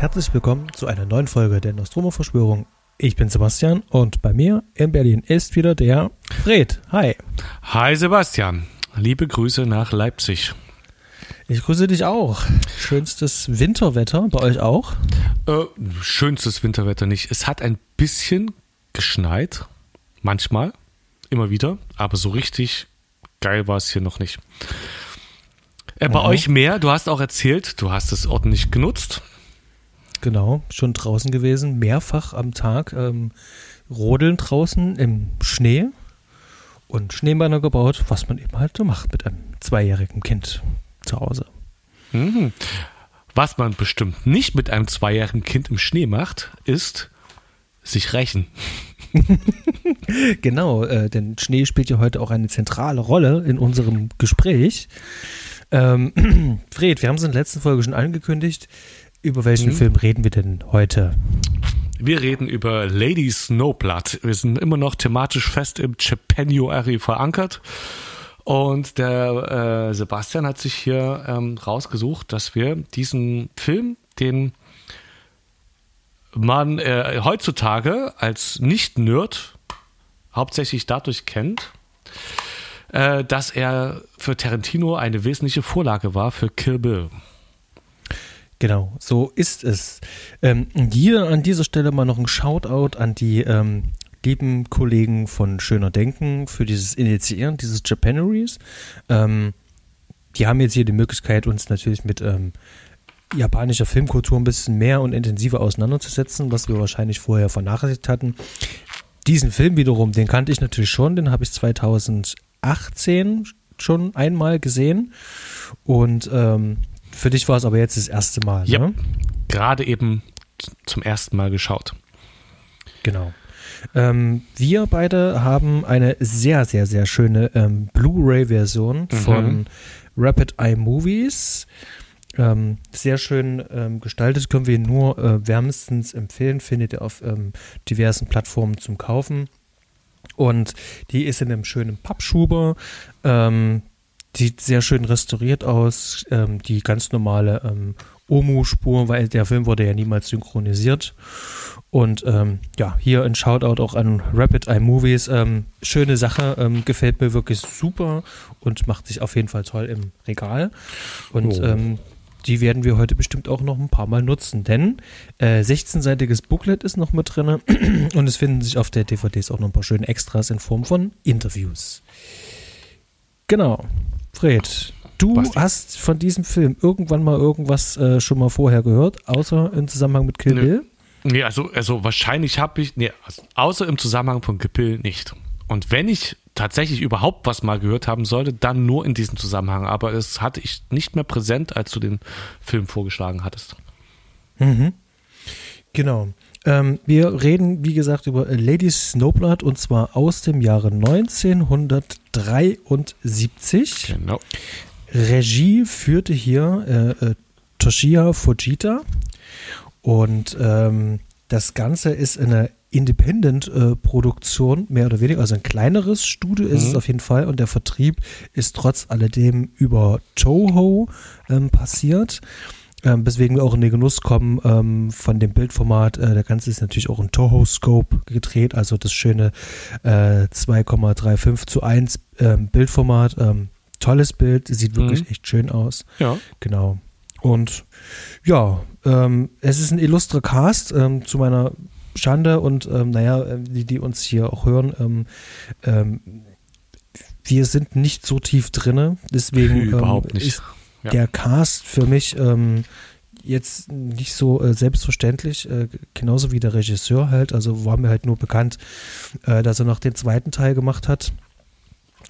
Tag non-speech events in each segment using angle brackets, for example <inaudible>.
und herzlich willkommen zu einer neuen Folge der Nostromo-Verschwörung. Ich bin Sebastian und bei mir in Berlin ist wieder der Fred. Hi. Hi Sebastian. Liebe Grüße nach Leipzig. Ich grüße dich auch. Schönstes Winterwetter bei euch auch? Äh, schönstes Winterwetter nicht. Es hat ein bisschen geschneit. Manchmal. Immer wieder. Aber so richtig geil war es hier noch nicht. Äh, bei mhm. euch mehr. Du hast auch erzählt, du hast es ordentlich genutzt. Genau, schon draußen gewesen, mehrfach am Tag ähm, rodeln draußen im Schnee und Schneebeiner gebaut, was man eben halt so macht mit einem zweijährigen Kind zu Hause. Mhm. Was man bestimmt nicht mit einem zweijährigen Kind im Schnee macht, ist sich rächen. <laughs> genau, äh, denn Schnee spielt ja heute auch eine zentrale Rolle in unserem Gespräch. Ähm, <clears throat> Fred, wir haben es in der letzten Folge schon angekündigt. Über welchen mhm. Film reden wir denn heute? Wir reden über Lady Snowblood. Wir sind immer noch thematisch fest im Japanuary verankert. Und der äh, Sebastian hat sich hier ähm, rausgesucht, dass wir diesen Film, den man äh, heutzutage als Nicht-Nerd hauptsächlich dadurch kennt, äh, dass er für Tarantino eine wesentliche Vorlage war für Kill Bill. Genau, so ist es. Ähm, hier an dieser Stelle mal noch ein Shoutout an die ähm, lieben Kollegen von Schöner Denken für dieses Initiieren dieses Japaneries. Ähm, die haben jetzt hier die Möglichkeit, uns natürlich mit ähm, japanischer Filmkultur ein bisschen mehr und intensiver auseinanderzusetzen, was wir wahrscheinlich vorher vernachlässigt hatten. Diesen Film wiederum, den kannte ich natürlich schon, den habe ich 2018 schon einmal gesehen. Und ähm, für dich war es aber jetzt das erste Mal. Ja, ne? gerade eben zum ersten Mal geschaut. Genau. Ähm, wir beide haben eine sehr, sehr, sehr schöne ähm, Blu-ray-Version mhm. von Rapid Eye Movies. Ähm, sehr schön ähm, gestaltet, können wir nur äh, wärmstens empfehlen, findet ihr auf ähm, diversen Plattformen zum Kaufen. Und die ist in einem schönen Pappschuber. Ähm, sieht sehr schön restauriert aus. Ähm, die ganz normale ähm, Omu-Spur, weil der Film wurde ja niemals synchronisiert. Und ähm, ja, hier ein Shoutout auch an Rapid Eye Movies. Ähm, schöne Sache, ähm, gefällt mir wirklich super und macht sich auf jeden Fall toll im Regal. Und oh. ähm, die werden wir heute bestimmt auch noch ein paar Mal nutzen, denn äh, 16-seitiges Booklet ist noch mit drin <clears throat> und es finden sich auf der DVDs auch noch ein paar schöne Extras in Form von Interviews. Genau. Fred, du Was? hast von diesem Film irgendwann mal irgendwas äh, schon mal vorher gehört, außer im Zusammenhang mit Kill Bill? Nee, also, also wahrscheinlich habe ich, nee, also außer im Zusammenhang von Kill Bill nicht. Und wenn ich tatsächlich überhaupt was mal gehört haben sollte, dann nur in diesem Zusammenhang. Aber das hatte ich nicht mehr präsent, als du den Film vorgeschlagen hattest. Mhm. Genau. Ähm, wir reden, wie gesagt, über Lady Snowblood und zwar aus dem Jahre 1973. Genau. Regie führte hier äh, äh, Toshia Fujita und ähm, das Ganze ist eine Independent-Produktion, äh, mehr oder weniger, also ein kleineres Studio ist mhm. es auf jeden Fall und der Vertrieb ist trotz alledem über Toho ähm, passiert. Ähm, weswegen wir auch in den Genuss kommen ähm, von dem Bildformat. Äh, der Ganze ist natürlich auch in Toho-Scope gedreht, also das schöne äh, 2,35 zu 1 ähm, Bildformat. Ähm, tolles Bild, sieht wirklich mhm. echt schön aus. Ja. Genau. Und ja, ähm, es ist ein illustrer Cast. Ähm, zu meiner Schande und naja, äh, die, die uns hier auch hören, wir sind nicht so tief drinne, deswegen <laughs> Überhaupt nicht. ist ja. der Cast für mich ähm, jetzt nicht so äh, selbstverständlich, äh, genauso wie der Regisseur halt. Also war mir halt nur bekannt, äh, dass er noch den zweiten Teil gemacht hat.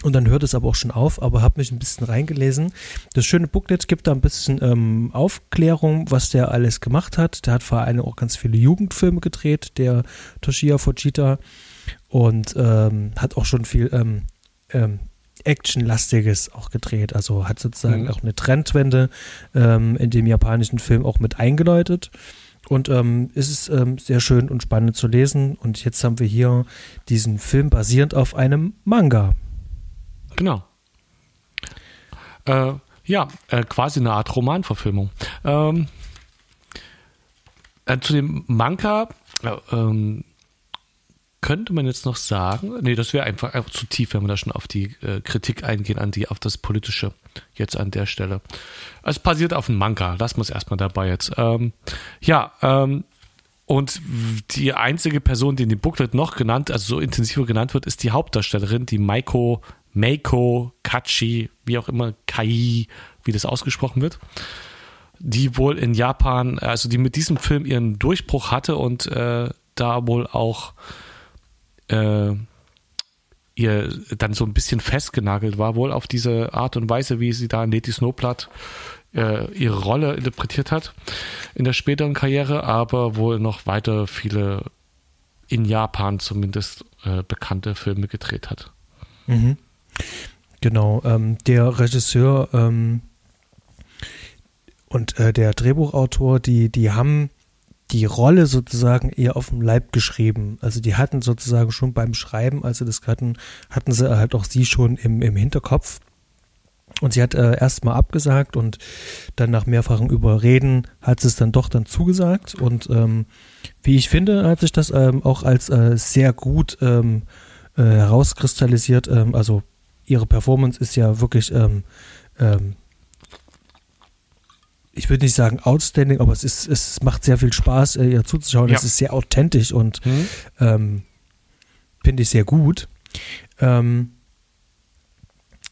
Und dann hört es aber auch schon auf, aber habe mich ein bisschen reingelesen. Das schöne Booklet gibt da ein bisschen ähm, Aufklärung, was der alles gemacht hat. Der hat vor allem auch ganz viele Jugendfilme gedreht, der Toshia Fujita. Und ähm, hat auch schon viel ähm, ähm Actionlastiges auch gedreht. Also hat sozusagen mhm. auch eine Trendwende ähm, in dem japanischen Film auch mit eingeläutet. Und ähm, es ist ähm, sehr schön und spannend zu lesen. Und jetzt haben wir hier diesen Film basierend auf einem Manga. Genau. Äh, ja, äh, quasi eine Art Romanverfilmung. Ähm, äh, zu dem Manga äh, ähm, könnte man jetzt noch sagen, nee, das wäre einfach, einfach zu tief, wenn wir da schon auf die äh, Kritik eingehen, an die, auf das Politische jetzt an der Stelle. Es basiert auf einem Manga, lassen wir es erstmal dabei jetzt. Ähm, ja, ähm, und die einzige Person, die in dem Booklet noch genannt, also so intensiver genannt wird, ist die Hauptdarstellerin, die Maiko, Meiko Kachi, wie auch immer, Kai, wie das ausgesprochen wird die wohl in Japan, also die mit diesem Film ihren Durchbruch hatte und äh, da wohl auch äh, ihr dann so ein bisschen festgenagelt war, wohl auf diese Art und Weise, wie sie da in Lady Snowblood äh, ihre Rolle interpretiert hat in der späteren Karriere, aber wohl noch weiter viele in Japan zumindest äh, bekannte Filme gedreht hat. Mhm. Genau, ähm, der Regisseur ähm, und äh, der Drehbuchautor, die, die haben die Rolle sozusagen eher auf dem Leib geschrieben. Also die hatten sozusagen schon beim Schreiben, also das hatten, hatten sie halt auch sie schon im, im Hinterkopf. Und sie hat äh, erstmal abgesagt und dann nach mehrfachen Überreden hat sie es dann doch dann zugesagt. Und ähm, wie ich finde, hat sich das ähm, auch als äh, sehr gut ähm, äh, herauskristallisiert. Ähm, also ihre Performance ist ja wirklich ähm, ähm, ich würde nicht sagen outstanding, aber es ist, es macht sehr viel Spaß, äh, ihr zuzuschauen. Ja. Es ist sehr authentisch und mhm. ähm, finde ich sehr gut. Ähm,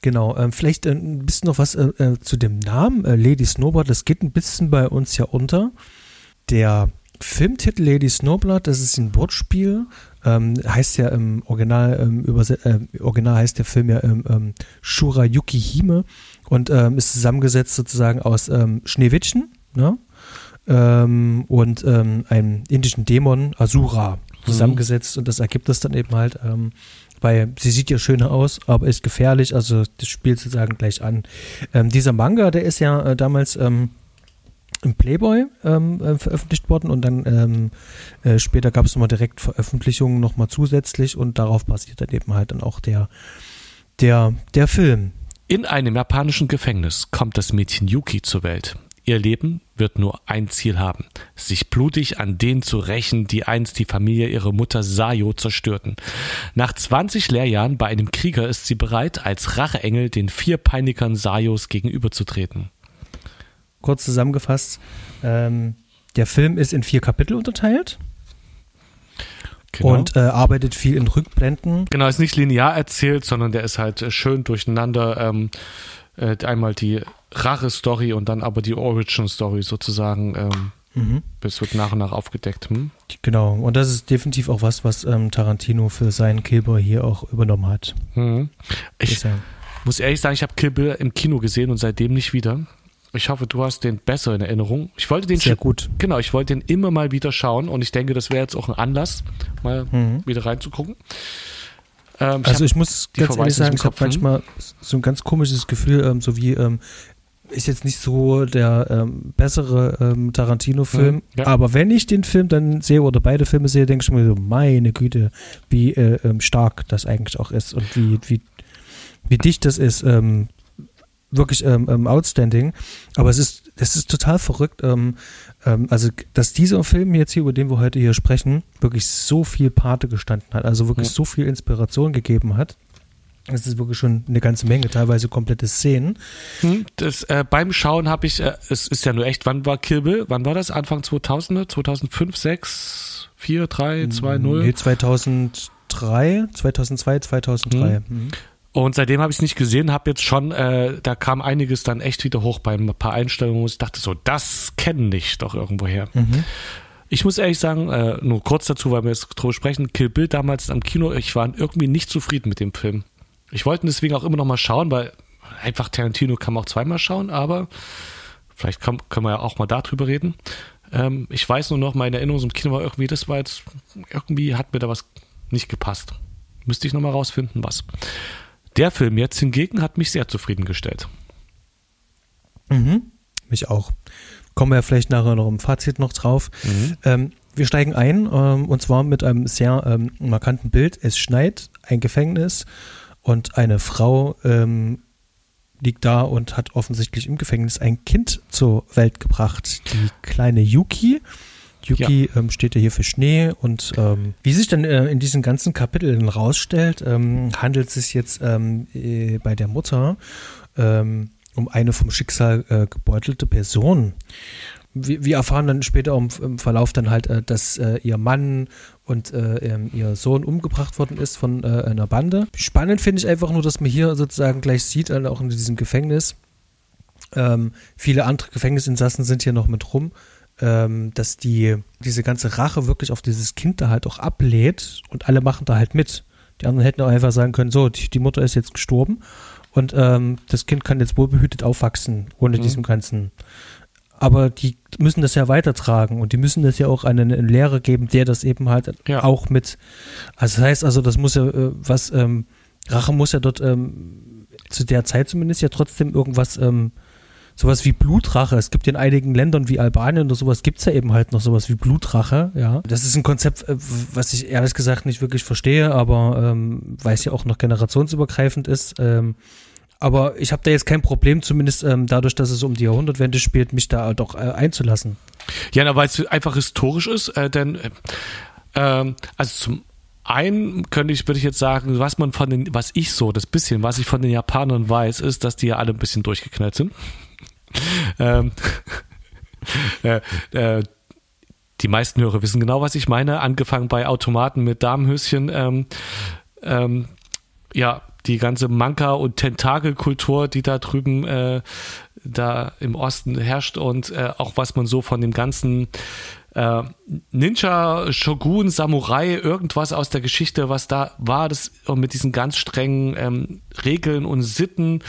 genau, ähm, vielleicht äh, ein bisschen noch was äh, äh, zu dem Namen äh, Lady Snowboard. Das geht ein bisschen bei uns ja unter. Der Filmtitel Lady Snowblood, das ist ein Wortspiel. Ähm, heißt ja im Original, ähm, äh, Original heißt der Film ja ähm, ähm Shurayuki Hime und ähm, ist zusammengesetzt sozusagen aus ähm, Schneewittchen ne? ähm, und ähm, einem indischen Dämon, Asura, mhm. zusammengesetzt mhm. und das ergibt es dann eben halt, ähm, weil sie sieht ja schöner aus, aber ist gefährlich, also das spielt sozusagen gleich an. Ähm, dieser Manga, der ist ja äh, damals im Playboy ähm, äh, veröffentlicht worden und dann ähm, äh, später gab es nochmal direkt Veröffentlichungen nochmal zusätzlich und darauf basiert dann eben halt dann auch der, der, der Film. In einem japanischen Gefängnis kommt das Mädchen Yuki zur Welt. Ihr Leben wird nur ein Ziel haben, sich blutig an denen zu rächen, die einst die Familie ihrer Mutter Sayo zerstörten. Nach 20 Lehrjahren bei einem Krieger ist sie bereit, als Racheengel den vier Peinigern Sayos gegenüberzutreten. Kurz zusammengefasst, ähm, der Film ist in vier Kapitel unterteilt. Genau. Und äh, arbeitet viel in Rückblenden. Genau, ist nicht linear erzählt, sondern der ist halt äh, schön durcheinander. Ähm, äh, einmal die Rache-Story und dann aber die Origin-Story sozusagen. Ähm, mhm. Es wird nach und nach aufgedeckt. Hm? Genau, und das ist definitiv auch was, was ähm, Tarantino für seinen Killboy hier auch übernommen hat. Mhm. Ich muss ehrlich sagen, ich habe Kill Bill im Kino gesehen und seitdem nicht wieder. Ich hoffe, du hast den besser in Erinnerung. Ich wollte den sehr gut. Genau, ich wollte den immer mal wieder schauen und ich denke, das wäre jetzt auch ein Anlass, mal mhm. wieder reinzugucken. Ähm, also ich muss ganz ehrlich sagen, ich habe manchmal so ein ganz komisches Gefühl, ähm, so wie ähm, ist jetzt nicht so der ähm, bessere ähm, Tarantino-Film, mhm, ja. aber wenn ich den Film dann sehe oder beide Filme sehe, denke ich mir so, meine Güte, wie äh, ähm, stark das eigentlich auch ist und wie, wie, wie dicht das ist. Ähm, wirklich ähm, ähm, outstanding. Aber es ist, es ist total verrückt. Ähm, ähm, also, dass dieser Film jetzt hier, über den wir heute hier sprechen, wirklich so viel Pate gestanden hat, also wirklich ja. so viel Inspiration gegeben hat. Das ist wirklich schon eine ganze Menge, teilweise komplette Szenen. Hm, das, äh, beim Schauen habe ich, äh, es ist ja nur echt, wann war Kill Bill? Wann war das? Anfang 2000er? 2005, 6, 4, 3, 2, 0? Nee, 2003, 2002, 2003. Hm. Mhm. Und seitdem habe ich es nicht gesehen, habe jetzt schon, äh, da kam einiges dann echt wieder hoch bei ein paar Einstellungen, wo ich dachte so, das kenne ich doch irgendwoher. Mhm. Ich muss ehrlich sagen, äh, nur kurz dazu, weil wir jetzt drüber sprechen, Kill Bill damals am Kino, ich war irgendwie nicht zufrieden mit dem Film. Ich wollte ihn deswegen auch immer noch mal schauen, weil einfach Tarantino kann man auch zweimal schauen, aber vielleicht kann, können wir ja auch mal darüber reden. Ähm, ich weiß nur noch, meine Erinnerung im Kino war irgendwie, das war jetzt, irgendwie hat mir da was nicht gepasst. Müsste ich nochmal rausfinden, was. Der Film jetzt hingegen hat mich sehr zufriedengestellt. Mhm, mich auch. Kommen wir ja vielleicht nachher noch im Fazit noch drauf. Mhm. Ähm, wir steigen ein ähm, und zwar mit einem sehr ähm, markanten Bild. Es schneit, ein Gefängnis und eine Frau ähm, liegt da und hat offensichtlich im Gefängnis ein Kind zur Welt gebracht. Die kleine Yuki. Yuki ja. ähm, steht ja hier für Schnee und ähm, wie sich dann äh, in diesen ganzen Kapiteln rausstellt, ähm, handelt es sich jetzt ähm, äh, bei der Mutter ähm, um eine vom Schicksal äh, gebeutelte Person. Wir, wir, erfahren dann später im, im Verlauf dann halt, äh, dass äh, ihr Mann und äh, ähm, ihr Sohn umgebracht worden ist von einer Bande. Spannend finde ich einfach nur, dass man hier sozusagen gleich sieht, auch in diesem Gefängnis, viele andere Gefängnisinsassen sind hier noch mit rum, ähm, dass die diese ganze Rache wirklich auf dieses Kind da halt auch ablädt und alle machen da halt mit. Die anderen hätten auch einfach sagen können, so, die, die Mutter ist jetzt gestorben und ähm, das Kind kann jetzt wohlbehütet aufwachsen, ohne mhm. diesem ganzen. Aber die müssen das ja weitertragen und die müssen das ja auch an einen Lehrer geben, der das eben halt ja. auch mit. Also das heißt also, das muss ja äh, was, ähm, Rache muss ja dort ähm, zu der Zeit zumindest ja trotzdem irgendwas ähm, sowas wie Blutrache. Es gibt in einigen Ländern wie Albanien oder sowas gibt es ja eben halt noch sowas wie Blutrache, ja. Das ist ein Konzept, äh, was ich ehrlich gesagt nicht wirklich verstehe, aber ähm, weil es ja auch noch generationsübergreifend ist. Ähm, aber ich habe da jetzt kein Problem, zumindest ähm, dadurch, dass es um die Jahrhundertwende spielt, mich da doch äh, einzulassen. Ja, weil es einfach historisch ist, äh, denn äh, ähm, also zum einen könnte ich, würde ich jetzt sagen, was man von den, was ich so, das bisschen, was ich von den Japanern weiß, ist, dass die ja alle ein bisschen durchgeknallt sind <laughs> ähm, <laughs> äh, äh, die meisten Hörer wissen genau, was ich meine. Angefangen bei Automaten mit Damenhöschen. Ähm, ähm, ja, die ganze Manka- und Tentakelkultur, die da drüben äh, da im Osten herrscht und äh, auch was man so von dem ganzen äh, Ninja, Shogun, Samurai, irgendwas aus der Geschichte, was da war, das mit diesen ganz strengen ähm, Regeln und Sitten,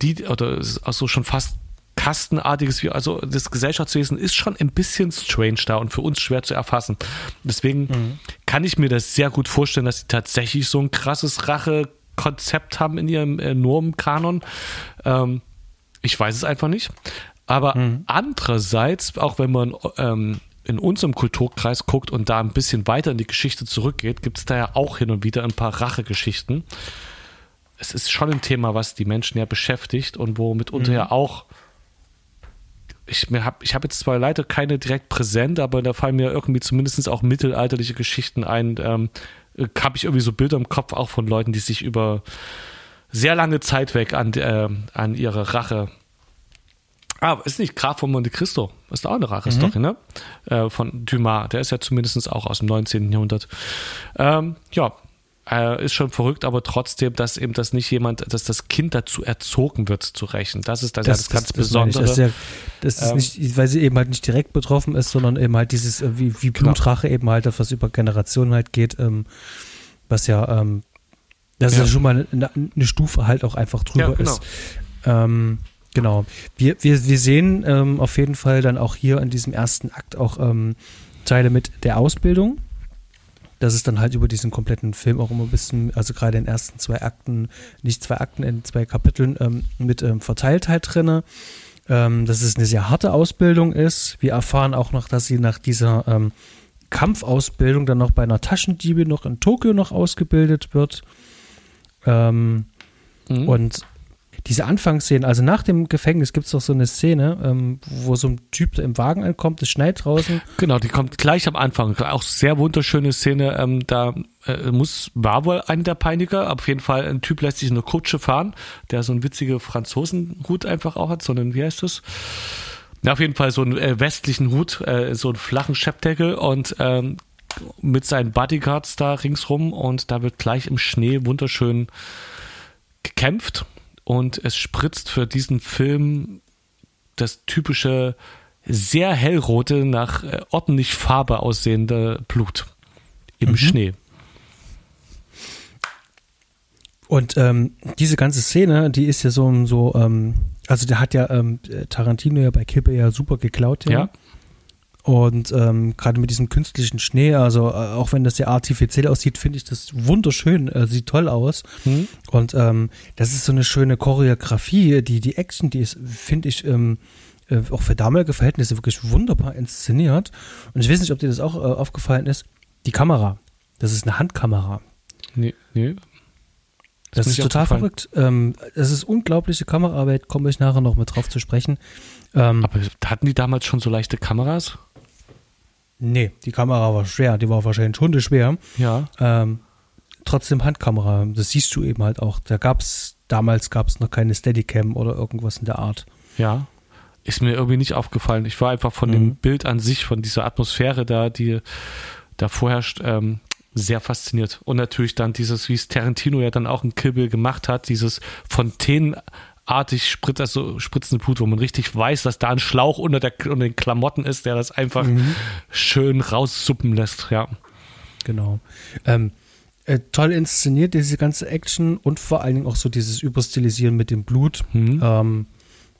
die oder also schon fast kastenartiges, also das Gesellschaftswesen ist schon ein bisschen strange da und für uns schwer zu erfassen. Deswegen mhm. kann ich mir das sehr gut vorstellen, dass sie tatsächlich so ein krasses Rache-Konzept haben in ihrem äh, Normkanon. Ähm, ich weiß es einfach nicht. Aber mhm. andererseits, auch wenn man ähm, in unserem Kulturkreis guckt und da ein bisschen weiter in die Geschichte zurückgeht, gibt es da ja auch hin und wieder ein paar Rachegeschichten. Es ist schon ein Thema, was die Menschen ja beschäftigt und wo mitunter mhm. ja auch ich habe ich hab jetzt zwar leider keine direkt präsent, aber da fallen mir irgendwie zumindest auch mittelalterliche Geschichten ein. Ähm, habe ich irgendwie so Bilder im Kopf auch von Leuten, die sich über sehr lange Zeit weg an, äh, an ihre Rache. Ah, ist nicht Graf von Monte Cristo? Ist auch eine Rache-Story, mhm. ne? Äh, von Dumas. Der ist ja zumindest auch aus dem 19. Jahrhundert. Ähm, ja, äh, ist schon verrückt, aber trotzdem, dass eben das nicht jemand, dass das Kind dazu erzogen wird zu rächen. Das ist das, das, das ganz das, Besondere. Das, ist, ja, das ist ähm, nicht, weil sie eben halt nicht direkt betroffen ist, sondern eben halt dieses, äh, wie, wie genau. Blutrache genau. eben halt, was über Generationen halt geht, ähm, was ja, ähm, das ja. ist ja schon mal eine, eine, Stufe halt auch einfach drüber ja, genau. ist. Ähm, genau. Wir, wir, wir sehen ähm, auf jeden Fall dann auch hier in diesem ersten Akt auch ähm, Teile mit der Ausbildung das ist dann halt über diesen kompletten Film auch immer ein bisschen, also gerade in den ersten zwei Akten, nicht zwei Akten, in zwei Kapiteln ähm, mit ähm, Verteiltheit drin. Ähm, dass es eine sehr harte Ausbildung ist. Wir erfahren auch noch, dass sie nach dieser ähm, Kampfausbildung dann noch bei einer Taschendiebe noch in Tokio noch ausgebildet wird. Ähm, mhm. Und diese Anfangsszene, also nach dem Gefängnis gibt es doch so eine Szene, ähm, wo so ein Typ im Wagen ankommt, es schneit draußen. Genau, die kommt gleich am Anfang. Auch sehr wunderschöne Szene. Ähm, da äh, muss, war wohl einer der Peiniger, auf jeden Fall ein Typ lässt sich eine Kutsche fahren, der so einen witzigen Franzosenhut einfach auch hat, so einen, wie heißt das? Ja, auf jeden Fall so einen äh, westlichen Hut, äh, so einen flachen Scheppdeckel und ähm, mit seinen Bodyguards da ringsrum und da wird gleich im Schnee wunderschön gekämpft und es spritzt für diesen Film das typische sehr hellrote, nach äh, ordentlich Farbe aussehende Blut im mhm. Schnee. Und ähm, diese ganze Szene, die ist ja so, so ähm, also der hat ja ähm, Tarantino ja bei Kippe ja super geklaut. Ja. ja. Und ähm, gerade mit diesem künstlichen Schnee, also äh, auch wenn das sehr artifiziell aussieht, finde ich das wunderschön, äh, sieht toll aus. Mhm. Und ähm, das ist so eine schöne Choreografie, die, die Action, die ist, finde ich, ähm, äh, auch für damalige Verhältnisse wirklich wunderbar inszeniert. Und ich weiß nicht, ob dir das auch äh, aufgefallen ist. Die Kamera, das ist eine Handkamera. Nee, nee. Das, das ist total verrückt. Ähm, das ist unglaubliche Kameraarbeit, komme ich nachher noch mit drauf zu sprechen. Ähm, Aber hatten die damals schon so leichte Kameras? Nee, die Kamera war schwer, die war wahrscheinlich hundeschwer. Ja. Ähm, trotzdem Handkamera, das siehst du eben halt auch. Da gab es, damals gab es noch keine Steadicam oder irgendwas in der Art. Ja. Ist mir irgendwie nicht aufgefallen. Ich war einfach von Mhm. dem Bild an sich, von dieser Atmosphäre da, die da vorherrscht, ähm, sehr fasziniert. Und natürlich dann dieses, wie es Tarantino ja dann auch in Kill Bill gemacht hat, dieses fontänenartig spritz, also spritzende Blut, wo man richtig weiß, dass da ein Schlauch unter, der, unter den Klamotten ist, der das einfach Mhm. schön raussuppen lässt. Ja. Genau. Ähm, äh, toll inszeniert, diese ganze Action und vor allen Dingen auch so dieses Überstilisieren mit dem Blut. Mhm. Ähm,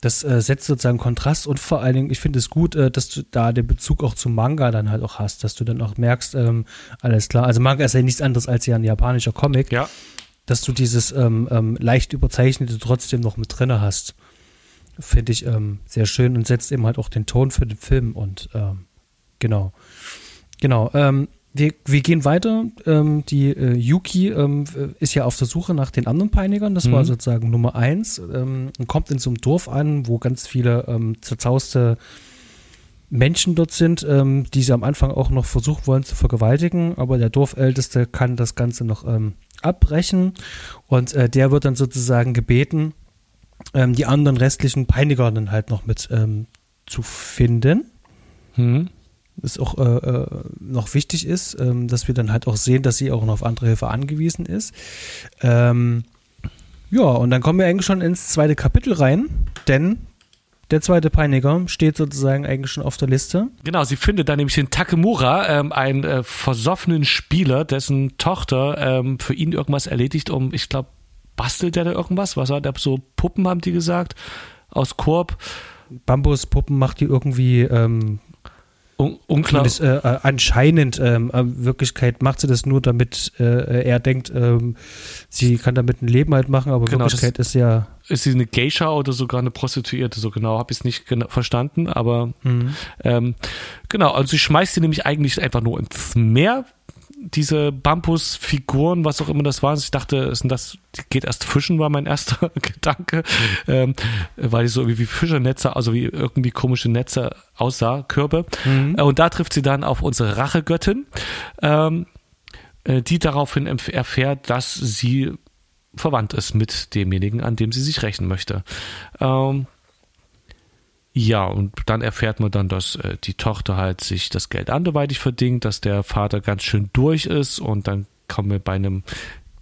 das äh, setzt sozusagen Kontrast und vor allen Dingen, ich finde es gut, äh, dass du da den Bezug auch zum Manga dann halt auch hast, dass du dann auch merkst, ähm, alles klar, also Manga ist ja nichts anderes als ja ein japanischer Comic, Ja. Dass du dieses ähm, ähm, leicht überzeichnete trotzdem noch mit drinne hast. Finde ich ähm, sehr schön und setzt eben halt auch den Ton für den Film und ähm, genau. Genau. Ähm, wir, wir gehen weiter. Ähm, die äh, Yuki ist ja auf der Suche nach den anderen Peinigern. Das war Mhm. sozusagen Nummer eins. Und kommt in so einem Dorf an, wo ganz viele zerzauste Menschen dort sind, ähm, die sie am Anfang auch noch versuchen wollen zu vergewaltigen. Aber der Dorfälteste kann das Ganze noch ähm, abbrechen. Und äh, der wird dann sozusagen gebeten, ähm, die anderen restlichen Peiniger dann halt noch mit ähm, zu finden Mhm. was auch äh, äh, noch wichtig ist, ähm, dass wir dann halt auch sehen, dass sie auch noch auf andere Hilfe angewiesen ist. Ähm, ja, und dann kommen wir eigentlich schon ins zweite Kapitel rein, denn der zweite Peiniger steht sozusagen eigentlich schon auf der Liste. Genau, sie findet dann nämlich den Takemura, ähm, einen äh, versoffenen Spieler, dessen Tochter ähm, für ihn irgendwas erledigt, um, ich glaube, bastelt der da irgendwas? Was hat er so Puppen, haben die gesagt, aus Korb. Bambuspuppen macht die irgendwie ähm, Un unklar. Das, äh, äh, anscheinend, ähm, in Wirklichkeit macht sie das nur, damit äh, er denkt, ähm, sie kann damit ein Leben halt machen, aber in Genau, Wirklichkeit ist ja. Ist sie eine Geisha oder sogar eine Prostituierte? So genau habe ich es nicht verstanden, aber Mhm. Ähm, genau, also sie schmeißt sie nämlich eigentlich einfach nur ins Meer. Diese Bambusfiguren, was auch immer das waren. Ich dachte, sind das, die geht erst fischen, war mein erster <laughs> Gedanke. Ähm, weil die so wie Fischernetze, also wie irgendwie komische Netze aussah, Körbe. Mhm. Äh, Und da trifft sie dann auf unsere Rachegöttin, ähm, äh, die daraufhin erfährt, dass sie verwandt ist mit demjenigen, an dem sie sich rächen möchte. Ähm, ja, und dann erfährt man dann, dass äh, die Tochter halt sich das Geld anderweitig verdient, dass der Vater ganz schön durch ist und dann kommen wir bei einem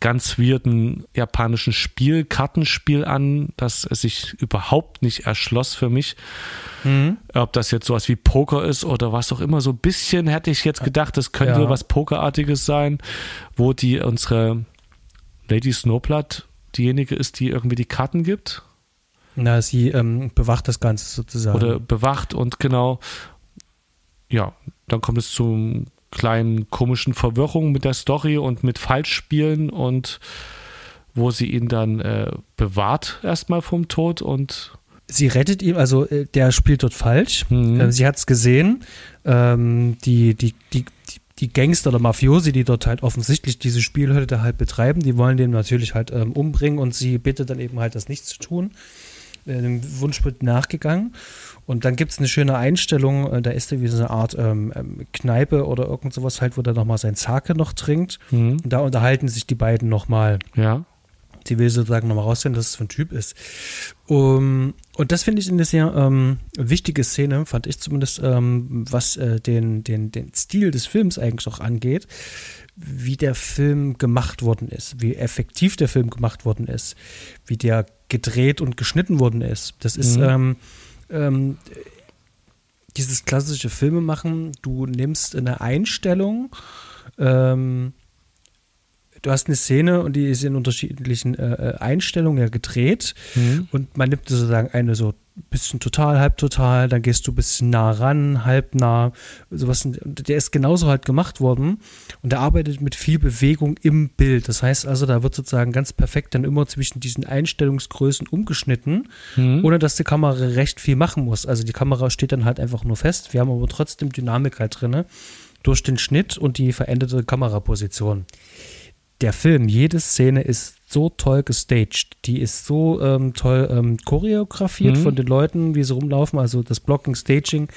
ganz weirden japanischen Spiel, Kartenspiel an, das es sich überhaupt nicht erschloss für mich. Mhm. Ob das jetzt sowas wie Poker ist oder was auch immer, so ein bisschen hätte ich jetzt gedacht, das könnte Ja. was Pokerartiges sein, wo die unsere Lady Snowblood diejenige ist, die irgendwie die Karten gibt Na, sie ähm, bewacht das Ganze sozusagen. oder bewacht und genau, ja, dann kommt es zu kleinen komischen Verwirrungen mit der Story und mit Falschspielen und wo sie ihn dann äh, bewahrt erstmal vom Tod und sie rettet ihn, also äh, der spielt dort falsch. Mhm. Äh, sie hat es gesehen. Ähm, die, die, die, die, Gangster oder Mafiosi, die dort halt offensichtlich diese Spielhütte halt betreiben, die wollen den natürlich halt ähm, umbringen und sie bittet dann eben halt, das nicht zu tun. Äh, Dem Wunsch wird nachgegangen. Und dann gibt es eine schöne Einstellung, äh, da ist er wie so eine Art ähm, ähm, Kneipe oder irgend sowas halt, wo er nochmal sein Sake noch trinkt. Mhm. Und da unterhalten sich die beiden nochmal. ja, Sie will sozusagen nochmal rausfinden, dass es für ein Typ ist. Um, und das finde ich eine sehr ähm, wichtige Szene, fand ich zumindest, ähm, was äh, den, den, den Stil des Films eigentlich auch angeht, wie der Film gemacht worden ist, wie effektiv der Film gemacht worden ist, wie der gedreht und geschnitten worden ist. Das ist Mhm. ähm, ähm, dieses klassische Filmemachen, du nimmst eine Einstellung, ähm, du hast eine Szene und die ist in unterschiedlichen äh, äh, Einstellungen ja gedreht Mhm. und man nimmt sozusagen eine so bisschen total, halb total, dann gehst du ein bisschen nah ran, halb nah, sowas. Der ist genauso halt gemacht worden und der arbeitet mit viel Bewegung im Bild. Das heißt also, da wird sozusagen ganz perfekt dann immer zwischen diesen Einstellungsgrößen umgeschnitten, Mhm. ohne dass die Kamera recht viel machen muss. Also die Kamera steht dann halt einfach nur fest. Wir haben aber trotzdem Dynamik halt drinne durch den Schnitt und die veränderte Kameraposition. Der Film, jede Szene ist so toll gestaged. Die ist so ähm, toll ähm, choreografiert Mhm. von den Leuten, wie sie rumlaufen. Also das Blocking, Staging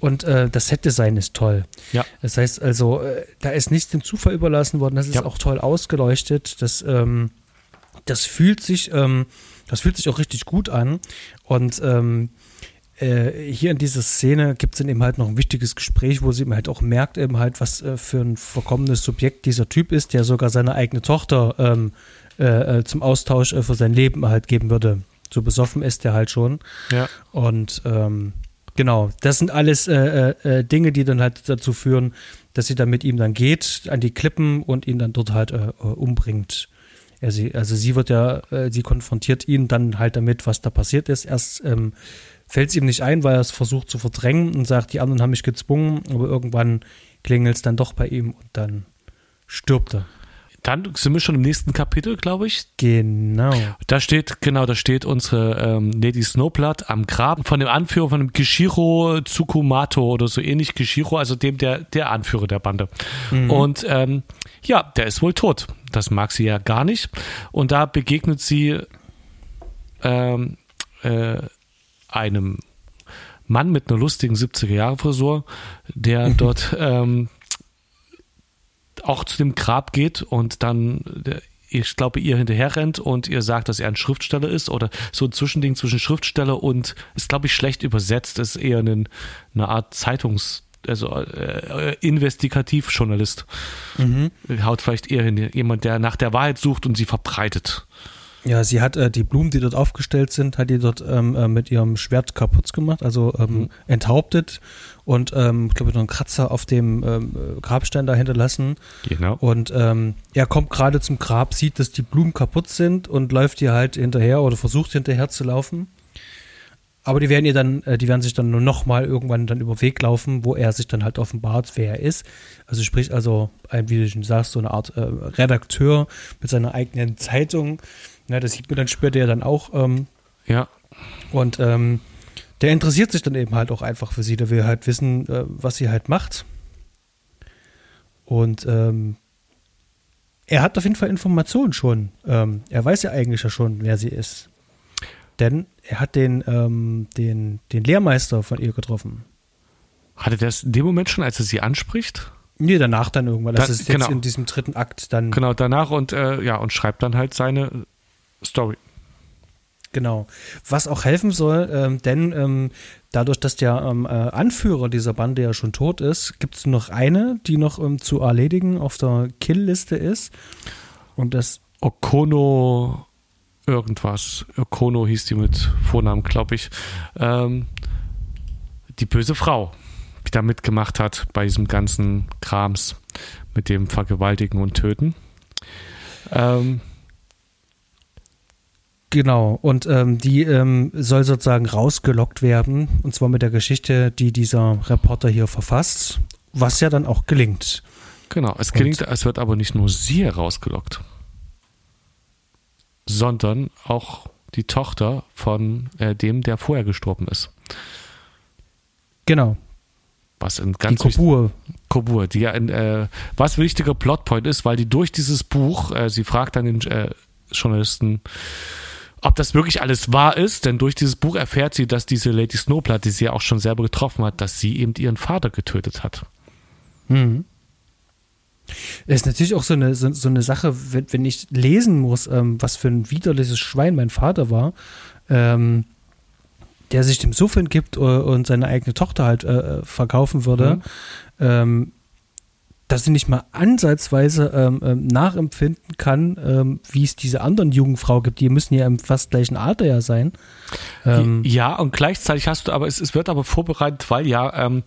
Und äh, das Set-Design ist toll. Ja. Das heißt also, äh, da ist nichts dem Zufall überlassen worden. Das ist Ja. auch toll ausgeleuchtet. Das, ähm, das fühlt sich, ähm, das fühlt sich auch richtig gut an. Und ähm, äh, hier in dieser Szene gibt es dann eben halt noch ein wichtiges Gespräch, wo sie eben halt auch merkt, eben halt, was äh, für ein verkommenes Subjekt dieser Typ ist, der sogar seine eigene Tochter ähm, äh, äh, zum Austausch äh, für sein Leben halt geben würde. So besoffen ist der halt schon. Ja. Und ähm, genau, das sind alles Dinge, die dann halt dazu führen, dass sie dann mit ihm dann geht an die Klippen und ihn dann dort halt umbringt. Sie, also sie wird ja, äh, sie konfrontiert ihn dann halt damit, was da passiert ist. Erst ähm, fällt es ihm nicht ein, weil er es versucht zu verdrängen und sagt, die anderen haben mich gezwungen, aber irgendwann klingelt es dann doch bei ihm und dann stirbt er. Dann sind wir schon im nächsten Kapitel, glaube ich. Genau. Da steht, genau, da steht unsere ähm, Lady Snowblood am Graben von dem Anführer von dem Gishiro Tsukumato oder so ähnlich. Gishiro, also dem der, der Anführer der Bande. Und ähm, ja, der ist wohl tot. Das mag sie ja gar nicht. Und da begegnet sie ähm, äh, einem Mann mit einer lustigen 70er-Jahre-Frisur, der dort ähm, auch zu dem Grab geht und dann, ich glaube, ihr hinterher rennt und ihr sagt, dass er ein Schriftsteller ist oder so ein Zwischending zwischen Schriftsteller und ist, glaube ich, schlecht übersetzt, ist eher ein, eine Art Zeitungs- also äh, Investigativjournalist. Haut vielleicht eher hin, jemand, der nach der Wahrheit sucht und sie verbreitet. Ja, sie hat äh, die Blumen, die dort aufgestellt sind, hat die dort ähm, äh, mit ihrem Schwert kaputt gemacht, also ähm, enthauptet und, ähm, glaube ich, noch einen Kratzer auf dem ähm, äh, Grabstein da hinterlassen. Genau. Und ähm, er kommt gerade zum Grab, sieht, dass die Blumen kaputt sind und läuft ihr halt hinterher oder versucht hinterher zu laufen. Aber die werden ihr dann, äh, die werden sich dann nur noch mal irgendwann dann über den Weg laufen, wo er sich dann halt offenbart, wer er ist. Also sprich also, ein, wie du schon sagst, so eine Art äh, Redakteur mit seiner eigenen Zeitung. Ja, das sieht man dann später ja dann auch. Ähm, Ja, und ähm, der interessiert sich dann eben halt auch einfach für sie. Der will halt wissen, äh, was sie halt macht. Und ähm, er hat auf jeden Fall Informationen schon. Ähm, er weiß ja eigentlich ja schon, wer sie ist. Denn er hat den, ähm, den, den Lehrmeister von ihr getroffen. hatte das in dem Moment schon, als er sie anspricht? Nee, danach dann irgendwann. Das Da- ist jetzt genau. in diesem dritten Akt dann. Genau, danach und äh, ja, und schreibt dann halt seine Story. Genau. Was auch helfen soll, ähm, denn ähm, dadurch, dass der ähm, äh, Anführer dieser Bande ja schon tot ist, gibt es noch eine, die noch ähm, zu erledigen auf der Kill-Liste ist. Und das, Okono irgendwas. Okono hieß die mit Vornamen, glaube ich. Ähm, die böse Frau, die da mitgemacht hat bei diesem ganzen Krams mit dem Vergewaltigen und Töten. Ähm, genau, und ähm, die ähm, soll sozusagen rausgelockt werden. Und zwar mit der Geschichte, die dieser Reporter hier verfasst. Was ja dann auch gelingt. genau, es gelingt, es wird aber nicht nur sie herausgelockt, sondern auch die Tochter von äh, dem, der vorher gestorben ist. Genau. Was Die ganz wichtig- Kobur. Kobur, die ja ein äh, was wichtiger Plotpoint ist, weil die durch dieses Buch, äh, sie fragt dann den äh, Journalisten, ob das wirklich alles wahr ist, denn durch dieses Buch erfährt sie, dass diese Lady Snowblood, die sie ja auch schon selber getroffen hat, dass sie eben ihren Vater getötet hat. Mhm. Das ist natürlich auch so eine, so, so eine Sache, wenn, wenn ich lesen muss, ähm, was für ein widerliches Schwein mein Vater war, ähm, der sich dem Suffen gibt äh, und seine eigene Tochter halt äh, verkaufen würde, Mhm. ähm, dass sie nicht mal ansatzweise ähm, ähm, nachempfinden kann, ähm, wie es diese anderen jungen Frau gibt. Die müssen ja im fast gleichen Alter ja sein. Ähm, ja, und gleichzeitig hast du aber, es, es wird aber vorbereitet, weil ja ähm,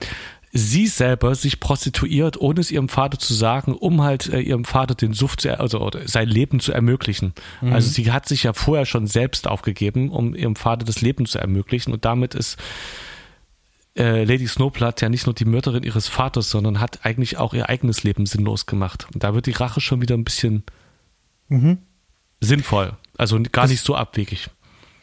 sie selber sich prostituiert, ohne es ihrem Vater zu sagen, um halt äh, ihrem Vater den Suft zu, also oder sein Leben zu ermöglichen. Also sie hat sich ja vorher schon selbst aufgegeben, um ihrem Vater das Leben zu ermöglichen und damit ist äh, Lady Snowblood ja nicht nur die Mörderin ihres Vaters, sondern hat eigentlich auch ihr eigenes Leben sinnlos gemacht. Und da wird die Rache schon wieder ein bisschen mhm. sinnvoll, also gar Das- nicht so abwegig.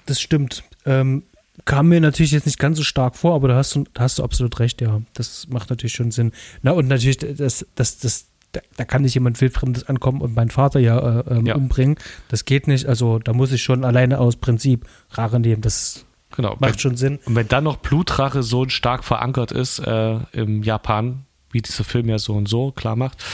Das stimmt. Ähm, kam mir natürlich jetzt nicht ganz so stark vor, aber da hast du, da hast du absolut recht, ja. Das macht natürlich schon Sinn. Na, und natürlich, das, das, das, da, da kann nicht jemand Wildfremdes ankommen und meinen Vater ja, äh, ähm, Ja. umbringen. Das geht nicht. Also da muss ich schon alleine aus Prinzip Rache nehmen. Das Genau. Macht schon Sinn. Und wenn dann noch Blutrache so stark verankert ist äh, im Japan, wie dieser Film ja so und so klar macht,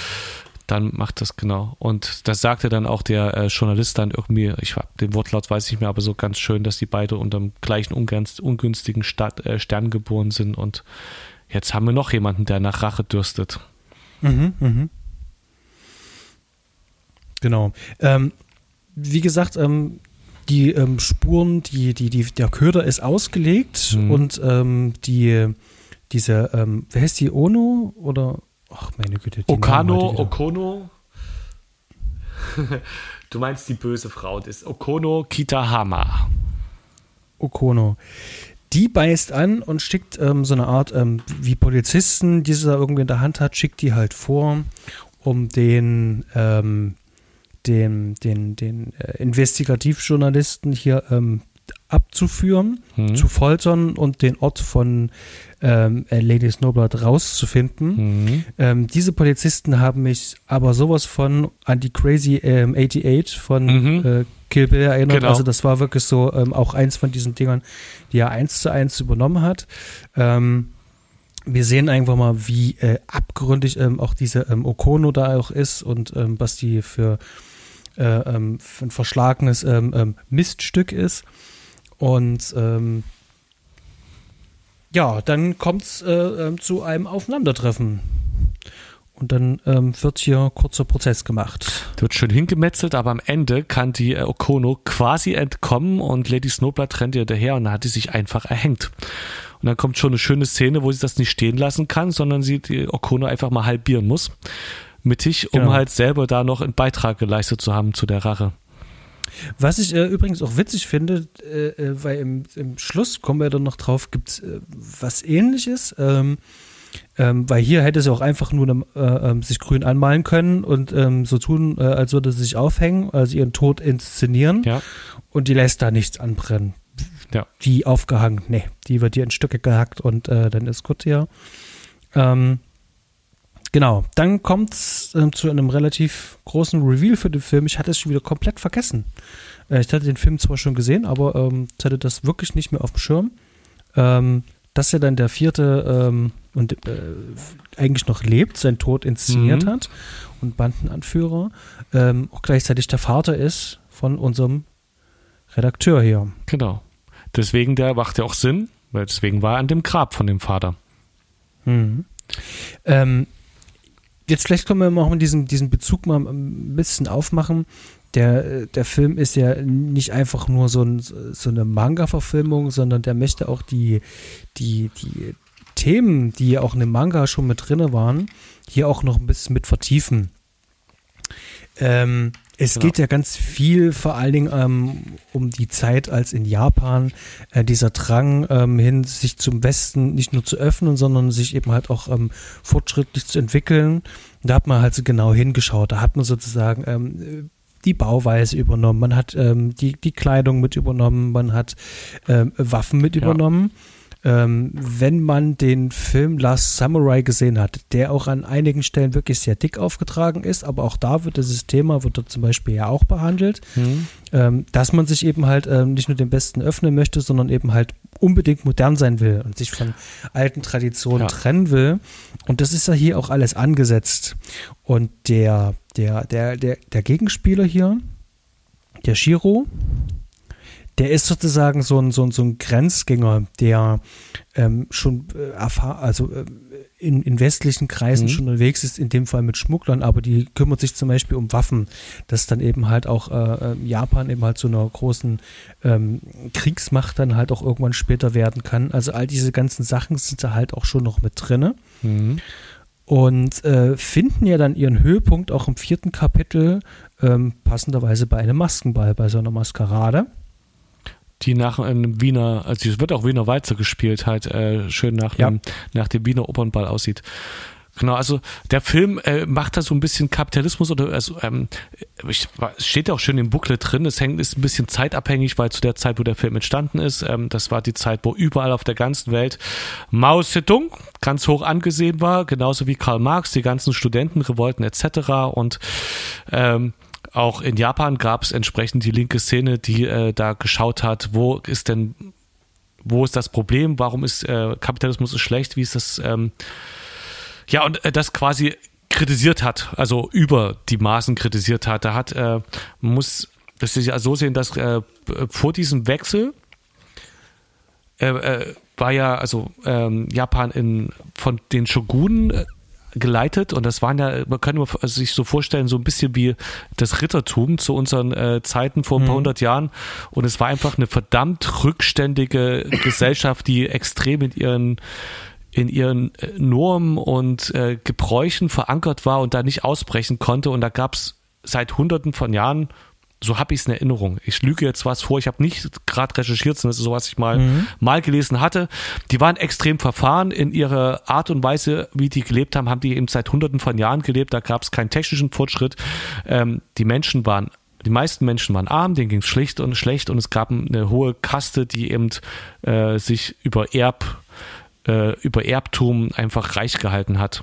dann macht das genau. Und das sagte dann auch der äh, Journalist dann irgendwie, ich den Wortlaut weiß ich nicht mehr, aber so ganz schön, dass die beide unter dem gleichen ungünstigen Stadt, äh, Stern geboren sind und jetzt haben wir noch jemanden, der nach Rache dürstet. Mhm, mhm. Genau. Ähm, wie gesagt, ähm, die ähm, Spuren, die, die, die, der Köder ist ausgelegt mhm. und ähm, die, diese, ähm, wer heißt die, Ono oder, ach meine Güte. Die Okano, Okono. <laughs> du meinst die böse Frau, das ist Okono Kitahama. Okono. Die beißt an und schickt ähm, so eine Art, ähm, wie Polizisten, die sie da irgendwie in der Hand hat, schickt die halt vor, um den, ähm, den, den, den äh, Investigativjournalisten hier ähm, abzuführen, mhm. zu foltern und den Ort von ähm, äh, Lady Snowblood rauszufinden. Mhm. Ähm, diese Polizisten haben mich aber sowas von an die Crazy ähm, 88 von mhm. äh, Kill Bill erinnert. Genau. Also das war wirklich so ähm, auch eins von diesen Dingern, die er eins zu eins übernommen hat. Ähm, wir sehen einfach mal, wie äh, abgründig ähm, auch diese Okono da auch ist und was die für äh, ähm, ein verschlagenes ähm, ähm, Miststück ist. Und ähm, ja, dann kommt es äh, ähm, zu einem Aufeinandertreffen. Und dann wird hier kurzer Prozess gemacht. Wird schön hingemetzelt, aber am Ende kann die äh, Okono quasi entkommen und Lady Snowblood rennt ihr daher und dann hat sie sich einfach erhängt. Und dann kommt schon eine schöne Szene, wo sie das nicht stehen lassen kann, sondern sie die Okono einfach mal halbieren muss mittig, um genau. halt selber da noch einen Beitrag geleistet zu haben zu der Rache. Was ich äh, übrigens auch witzig finde, äh, äh weil im, im, Schluss kommen wir dann noch drauf, gibt es äh, was ähnliches. Ähm, ähm, weil hier hätte sie auch einfach nur ne, äh, ähm, sich grün anmalen können und ähm, so tun, äh, als würde sie sich aufhängen, also ihren Tod inszenieren. Ja. Und die lässt da nichts anbrennen. Ja. Die aufgehangen, nee, die wird hier in Stücke gehackt und dann ist gut hier. Ähm, Genau, dann kommt es äh, zu einem relativ großen Reveal für den Film. Ich hatte es schon wieder komplett vergessen. Äh, ich hatte den Film zwar schon gesehen, aber ähm, ich hatte das wirklich nicht mehr auf dem Schirm. Ähm, dass er dann der vierte ähm, und äh, eigentlich noch lebt, seinen Tod inszeniert mhm. hat und Bandenanführer, ähm, auch gleichzeitig der Vater ist von unserem Redakteur hier. Genau. Deswegen, der macht ja auch Sinn, weil deswegen war er an dem Grab von dem Vater. Mhm. Ähm, jetzt vielleicht können wir mal diesen, diesen Bezug mal ein bisschen aufmachen. Der, der Film ist ja nicht einfach nur so, ein, so eine Manga-Verfilmung, sondern der möchte auch die, die, die Themen, die auch in dem Manga schon mit drin waren, hier auch noch ein bisschen mit vertiefen. Ähm, es genau. geht ja ganz viel vor allen Dingen ähm, um die Zeit, als in Japan äh, dieser Drang ähm, hin, sich zum Westen nicht nur zu öffnen, sondern sich eben halt auch ähm, fortschrittlich zu entwickeln. Da hat man halt so genau hingeschaut. Da hat man sozusagen ähm, die Bauweise übernommen, man hat ähm, die, die Kleidung mit übernommen, man hat ähm, Waffen mit übernommen. Ähm, wenn man den Film Last Samurai gesehen hat, der auch an einigen Stellen wirklich sehr dick aufgetragen ist, aber auch da wird dieses Thema, wird dort zum Beispiel ja auch behandelt, mhm. ähm, dass man sich eben halt ähm, nicht nur den Besten öffnen möchte, sondern eben halt unbedingt modern sein will und sich von alten Traditionen ja. trennen will. Und das ist ja hier auch alles angesetzt. Und der, der, der, der, der Gegenspieler hier, der Shiro, der ist sozusagen so ein, so ein, so ein Grenzgänger, der ähm, schon äh, also äh, in, in westlichen Kreisen mhm. schon unterwegs ist, in dem Fall mit Schmugglern, aber die kümmert sich zum Beispiel um Waffen, dass dann eben halt auch äh, ähm, Japan eben halt zu einer großen ähm, Kriegsmacht dann halt auch irgendwann später werden kann. Also all diese ganzen Sachen sind da halt auch schon noch mit drinne. Mhm. Und äh, finden ja dann ihren Höhepunkt auch im vierten Kapitel, ähm, passenderweise bei einem Maskenball, bei so einer Maskerade die nach einem Wiener, also es wird auch Wiener Walzer gespielt, halt äh, schön nach, ja. dem, nach dem Wiener Opernball aussieht. Genau, also der Film äh, macht da so ein bisschen Kapitalismus oder also ähm, ich, steht ja auch schön im Booklet drin. Es hängt ist ein bisschen zeitabhängig, weil zu der Zeit, wo der Film entstanden ist, ähm, das war die Zeit, wo überall auf der ganzen Welt Mao Zedong ganz hoch angesehen war, genauso wie Karl Marx, die ganzen Studentenrevolten etc. Und ähm, auch in Japan gab es entsprechend die linke Szene, die äh, da geschaut hat, wo ist denn wo ist das Problem, warum ist äh, Kapitalismus so schlecht, wie ist das, ähm, ja, und äh, das quasi kritisiert hat, also über die Maßen kritisiert hat. Da hat, äh, man muss das ist ja so sehen, dass äh, vor diesem Wechsel äh, äh, war ja also ähm, Japan in, von den Shogunen geleitet und das waren ja, man kann sich so vorstellen, so ein bisschen wie das Rittertum zu unseren äh, Zeiten vor ein paar mhm. hundert Jahren und es war einfach eine verdammt rückständige <clears throat> Gesellschaft, die extrem in ihren in ihren äh, Normen und äh, Gebräuchen verankert war und da nicht ausbrechen konnte und da gab es seit hunderten von Jahren so habe ich es in Erinnerung. Ich lüge jetzt was vor, ich habe nicht gerade recherchiert, sondern das ist so, was ich mal, mhm. mal gelesen hatte. Die waren extrem verfahren in ihrer Art und Weise, wie die gelebt haben, haben die eben seit hunderten von Jahren gelebt, da gab es keinen technischen Fortschritt. Ähm, die Menschen waren die meisten Menschen waren arm, denen ging es schlicht und schlecht und es gab eine hohe Kaste, die eben äh, sich über Erb, äh, über Erbtum einfach reich gehalten hat.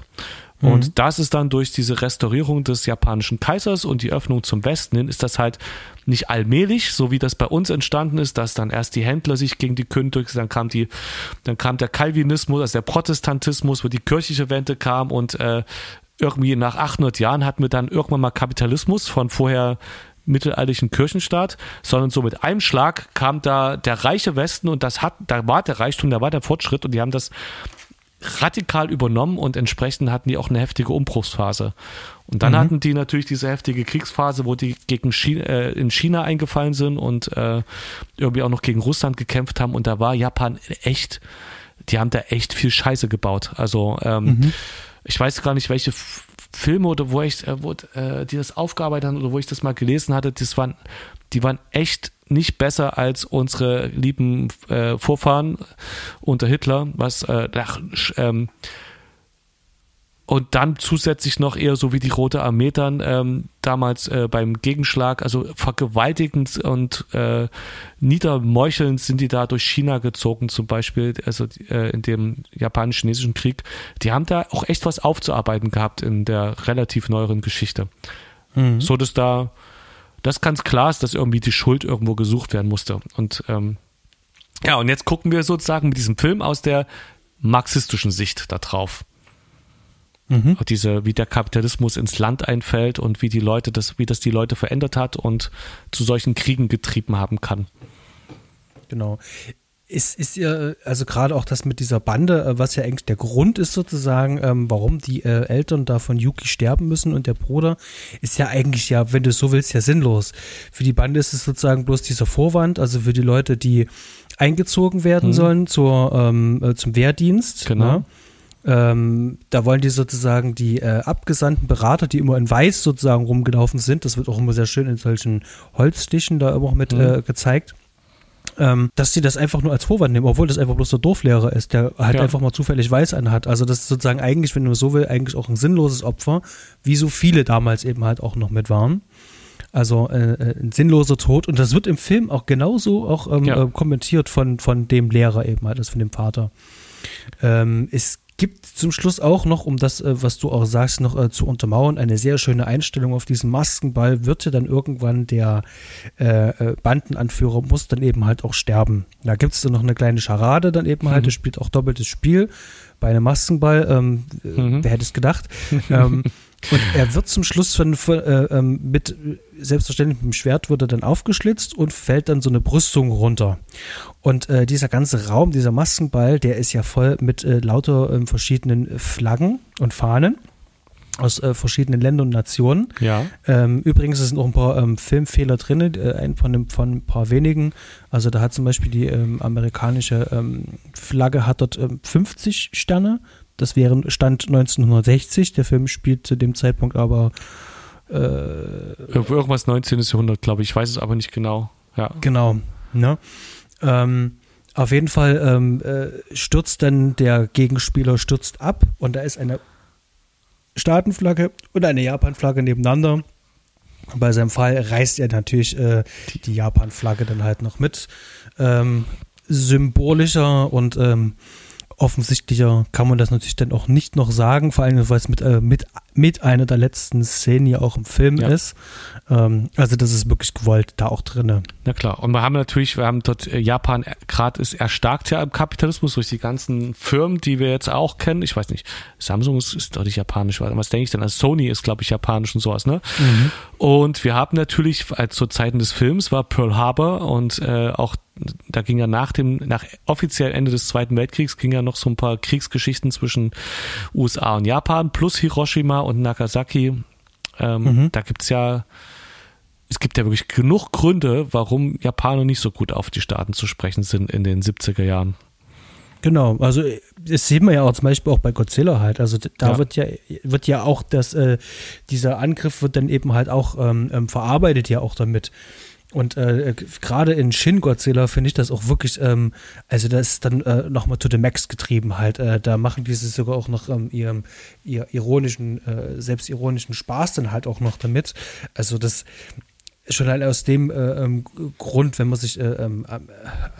Und mhm. das ist dann durch diese Restaurierung des japanischen Kaisers und die Öffnung zum Westen hin, ist das halt nicht allmählich, so wie das bei uns entstanden ist, dass dann erst die Händler sich gegen die Könige, dann kam die, dann kam der Calvinismus, also der Protestantismus, wo die kirchliche Wende kam und äh, irgendwie nach 800 Jahren hatten wir dann irgendwann mal Kapitalismus von vorher mittelalterlichen Kirchenstaat, sondern so mit einem Schlag kam da der reiche Westen und das hat, da war der Reichtum, da war der Fortschritt und die haben das radikal übernommen und entsprechend hatten die auch eine heftige Umbruchsphase. Und dann mhm. hatten die natürlich diese heftige Kriegsphase, wo die gegen China, äh, in China eingefallen sind und äh, irgendwie auch noch gegen Russland gekämpft haben. Und da war Japan echt, die haben da echt viel Scheiße gebaut. Also ähm, mhm. ich weiß gar nicht, welche Filme oder wo ich, äh, wo, äh, die das aufgearbeitet haben oder wo ich das mal gelesen hatte, das waren, die waren echt nicht besser als unsere lieben äh, Vorfahren unter Hitler, was äh, ach, ähm, und dann zusätzlich noch eher so wie die Rote Armee dann ähm, damals äh, beim Gegenschlag, also vergewaltigend und äh, niedermeuchelnd sind die da durch China gezogen, zum Beispiel, also äh, in dem japanisch-chinesischen Krieg. Die haben da auch echt was aufzuarbeiten gehabt in der relativ neueren Geschichte. Mhm. So dass da das ganz klar ist, dass irgendwie die Schuld irgendwo gesucht werden musste. Und ähm, ja, und jetzt gucken wir sozusagen mit diesem Film aus der marxistischen Sicht da drauf. Mhm. Diese, wie der Kapitalismus ins Land einfällt und wie die Leute das, wie das die Leute verändert hat und zu solchen Kriegen getrieben haben kann. Genau. Ist, ist ja, also gerade auch das mit dieser Bande, äh, was ja eigentlich der Grund ist sozusagen, ähm, warum die äh, Eltern da von Yuki sterben müssen und der Bruder, ist ja eigentlich ja, wenn du so willst, ja sinnlos. Für die Bande ist es sozusagen bloß dieser Vorwand, also für die Leute, die eingezogen werden mhm. sollen zur, ähm, äh, zum Wehrdienst. Genau. Ne? Ähm, da wollen die sozusagen die äh, abgesandten Berater, die immer in Weiß sozusagen rumgelaufen sind, das wird auch immer sehr schön in solchen Holzstichen da immer auch mit äh, gezeigt ähm, dass sie das einfach nur als Vorwand nehmen, obwohl das einfach bloß der Dorflehrer ist, der halt ja. einfach mal zufällig weiß anhat. Also das ist sozusagen eigentlich, wenn du so will, eigentlich auch ein sinnloses Opfer, wie so viele damals eben halt auch noch mit waren. Also äh, äh ein sinnloser Tod. Und das wird im Film auch genauso auch ähm, ja. äh, kommentiert von, von dem Lehrer eben halt, also von dem Vater. Ähm, es gibt zum Schluss auch noch, um das, äh, was du auch sagst, noch äh, zu untermauern, eine sehr schöne Einstellung auf diesen Maskenball. Wird ja dann irgendwann der äh, äh Bandenanführer, muss dann eben halt auch sterben. Da gibt es dann noch eine kleine Scharade, dann eben halt, mhm. das spielt auch doppeltes Spiel bei einem Maskenball. Ähm, mhm. Wer hätte es gedacht? <laughs> ähm, und er wird zum Schluss von, von äh, ähm, mit selbstverständlich mit dem Schwert wird er dann aufgeschlitzt und fällt dann so eine Brüstung runter. Und äh, dieser ganze Raum, dieser Maskenball, der ist ja voll mit äh, lauter äh, verschiedenen Flaggen und Fahnen aus äh, verschiedenen Ländern und Nationen. Ja. Ähm, übrigens sind noch ein paar ähm, Filmfehler drin, äh, ein von, dem, von ein paar wenigen. Also da hat zum Beispiel die ähm, amerikanische ähm, Flagge hat dort 50 ähm, Sterne. Das wäre Stand 1960. Der Film spielt zu dem Zeitpunkt aber äh, irgendwas 19. Jahrhundert, glaube ich. Ich weiß es aber nicht genau. Ja. Genau. Ne? Ähm, auf jeden Fall ähm, äh, stürzt dann der Gegenspieler stürzt ab und da ist eine Staatenflagge und eine Japanflagge nebeneinander. Bei seinem Fall reißt er natürlich äh, die Japan-Flagge dann halt noch mit. Ähm, symbolischer und ähm, offensichtlicher kann man das natürlich dann auch nicht noch sagen, vor allem weil es mit, äh, mit, mit einer der letzten Szenen ja auch im Film ja. ist. Ähm, also das ist wirklich gewollt da auch drin. Na klar, und wir haben natürlich, wir haben dort, äh, Japan gerade ist erstarkt ja im Kapitalismus durch die ganzen Firmen, die wir jetzt auch kennen. Ich weiß nicht, Samsung ist, ist doch nicht japanisch, was denke ich denn? Also Sony ist, glaube ich, japanisch und sowas, ne? Mhm. Und wir haben natürlich, als zu Zeiten des Films war Pearl Harbor und äh, auch da ging ja nach dem, nach offiziell Ende des Zweiten Weltkriegs ging ja noch so ein paar Kriegsgeschichten zwischen USA und Japan plus Hiroshima und Nagasaki. Ähm, mhm. Da gibt's ja, es gibt ja wirklich genug Gründe, warum Japaner nicht so gut auf die Staaten zu sprechen sind in den 70er Jahren. Genau, also das sehen wir ja auch zum Beispiel auch bei Godzilla halt. Also da ja. wird ja wird ja auch das äh, dieser Angriff wird dann eben halt auch ähm, ähm verarbeitet ja auch damit. Und äh, gerade in Shin Godzilla finde ich das auch wirklich, ähm, also das ist dann äh, nochmal to the max getrieben halt. Äh, da machen die sogar auch noch ähm, ihrem ihr ironischen, äh, selbstironischen Spaß dann halt auch noch damit. Also das, schon allein aus dem äh, ähm, Grund, wenn man sich äh, ähm,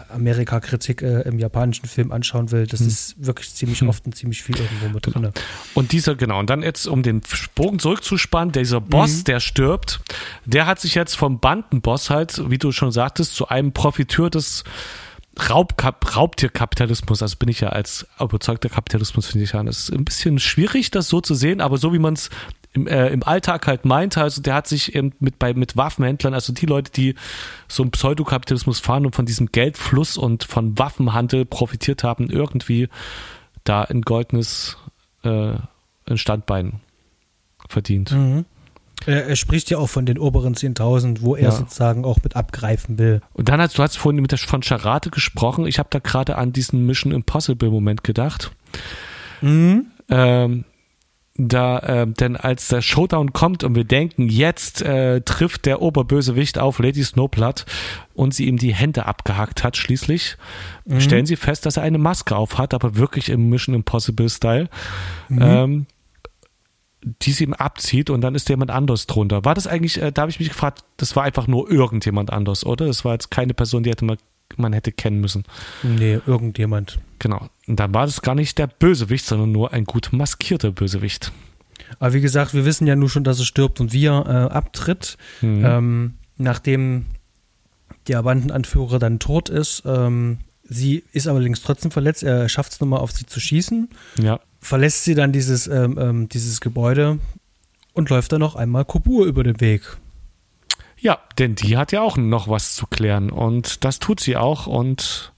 Amerika-Kritik äh, im japanischen Film anschauen will, das hm. ist wirklich ziemlich hm. oft und ziemlich viel irgendwo mit drin. Und dieser, genau, und dann jetzt, um den Bogen zurückzuspannen, dieser Boss, mhm. der stirbt, der hat sich jetzt vom Bandenboss halt, wie du schon sagtest, zu einem Profiteur des Raubkap Raubtierkapitalismus, also bin ich ja als überzeugter Kapitalismus, finde ich ja, ist ein bisschen schwierig, das so zu sehen, aber so wie man es im, äh, im Alltag halt meinte, also der hat sich eben mit, bei, mit Waffenhändlern, also die Leute, die so einen Pseudokapitalismus fahren und von diesem Geldfluss und von Waffenhandel profitiert haben, irgendwie da ein goldenes äh, ein Standbein verdient. Mhm. Er, spricht ja auch von den oberen 10.000, wo er ja. sozusagen auch mit abgreifen will. Und dann hast du hast vorhin mit der, von Charade gesprochen. Ich habe da gerade an diesen Mission Impossible Moment gedacht. Mhm. Ähm, da, äh, denn als der Showdown kommt und wir denken, jetzt äh, trifft der Oberbösewicht auf Lady Snowblood und sie ihm die Hände abgehackt hat, schließlich mhm. stellen sie fest, dass er eine Maske auf hat, aber wirklich im Mission Impossible Style. Mhm. Ähm, die sie ihm abzieht und dann ist jemand anders drunter. War das eigentlich, äh, da habe ich mich gefragt, das war einfach nur irgendjemand anders, oder? Das war jetzt keine Person, die hätte man, man hätte kennen müssen. Nee, irgendjemand. Genau. Und dann war das gar nicht der Bösewicht, sondern nur ein gut maskierter Bösewicht. Aber wie gesagt, wir wissen ja nur schon, dass er stirbt und wie er äh, abtritt. Mhm. Ähm, nachdem der Bandenanführer dann tot ist. Ähm, sie ist allerdings trotzdem verletzt. Er schafft es nochmal auf sie zu schießen. Ja. Verlässt sie dann dieses, ähm, ähm, dieses Gebäude und läuft dann noch einmal Kobur über den Weg. Ja, denn die hat ja auch noch was zu klären und das tut sie auch und